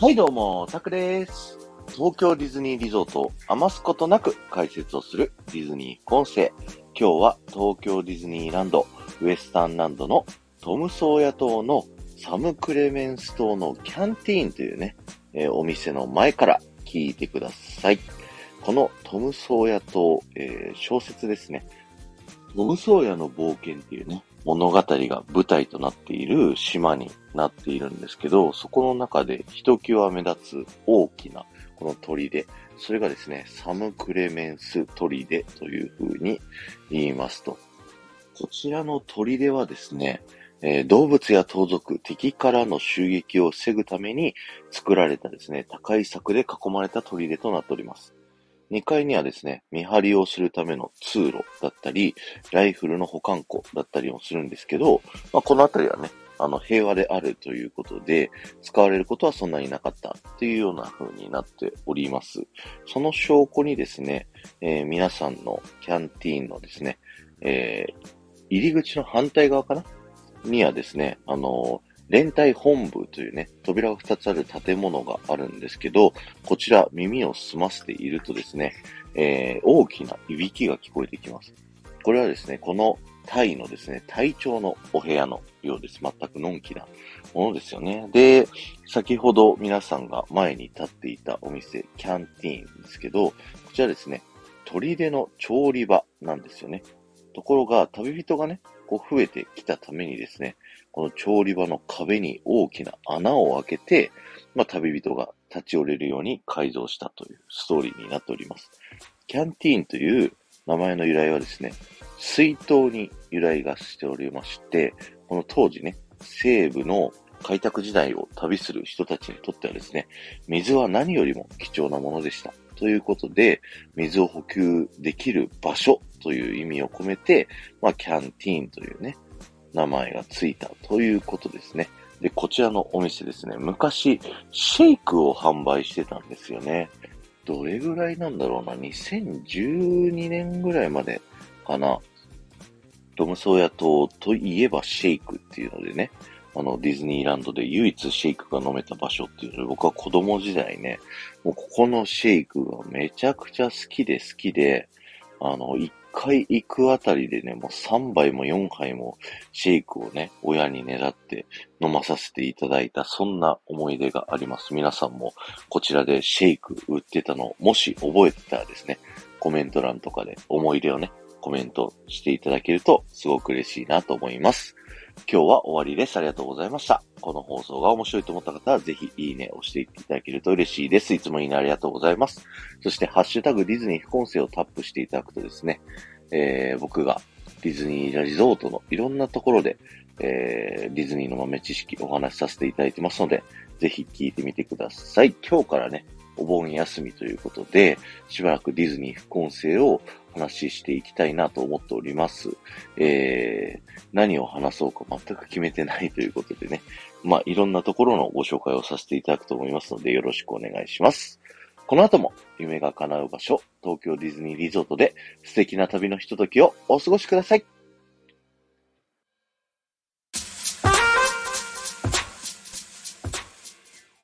はいどうも、タクです。東京ディズニーリゾートを余すことなく解説をするディズニー副音声。今日は東京ディズニーランド、ウエスタンランドのトムソーヤ島のサム・クレメンス島のキャンティーンというね、えーお店の前から聞いてください。このトムソーヤ島、えー小説ですね。トムソーヤの冒険っていうね、物語が舞台となっている島になっているんですけど、そこの中でひときわ目立つ大きなこの砦、それがですね、サム・クレメンス砦という風に言いますと、こちらの砦はですね、えー動物や盗賊、敵からの襲撃を防ぐために作られたですね、高い柵で囲まれた砦となっております。2階にはですね、見張りをするための通路だったり、ライフルの保管庫だったりもするんですけど、まあ、このあたりはね、あの、平和であるということで、使われることはそんなになかったっていうような風になっております。その証拠にですね、えー皆さんのキャンティーンのですね、えー入り口の反対側かな？にはですね、あのー連帯本部というね、扉が2つある建物があるんですけど、こちら耳を澄ませているとですね、えー大きないびきが聞こえてきます。これはですね、このタイのですね、隊長のお部屋のようです。全くのんきなものですよね。で、先ほど皆さんが前に立っていたお店、キャンティーンですけど、こちらですね、砦の調理場なんですよね。ところが、旅人がね、こう増えてきたためにですね、この調理場の壁に大きな穴を開けて、まあ、旅人が立ち寄れるように改造したというストーリーになっております。キャンティーンという名前の由来はですね、水筒に由来がしておりまして、この当時ね、西部の開拓時代を旅する人たちにとってはですね、水は何よりも貴重なものでした。ということで、水を補給できる場所という意味を込めて、まあ、キャンティーンというね、名前がついたということですね。で、こちらのお店ですね、昔、シェイクを販売してたんですよね。どれぐらいなんだろうな、2012年ぐらいまでかな。トムソーヤ島といえばシェイクっていうのでね、あの、ディズニーランドで唯一シェイクが飲めた場所っていうので、僕は子供時代ね、もうここのシェイクがめちゃくちゃ好きで好きで、あの、一回行くあたりでね、もう3杯も4杯もシェイクをね、親に狙って飲まさせていただいた、そんな思い出があります。皆さんもこちらでシェイク売ってたの、もし覚えてたらですね、コメント欄とかで思い出をね、コメントしていただけるとすごく嬉しいなと思います。今日は終わりです。ありがとうございました。この放送が面白いと思った方は、ぜひいいねを押していただけると嬉しいです。いつもいいねありがとうございます。そして、ハッシュタグディズニー副音声をタップしていただくとですね、えー、僕がディズニーリゾートのいろんなところで、えー、ディズニーの豆知識お話しさせていただいてますので、ぜひ聞いてみてください。今日からね、お盆休みということで、しばらくディズニー副音声を話ししていきたいなと思っております。えー、何を話そうか全く決めてないということでね、まあ、いろんなところのご紹介をさせていただくと思いますので、よろしくお願いします。この後も夢が叶う場所、東京ディズニーリゾートで素敵な旅のひとときをお過ごしください。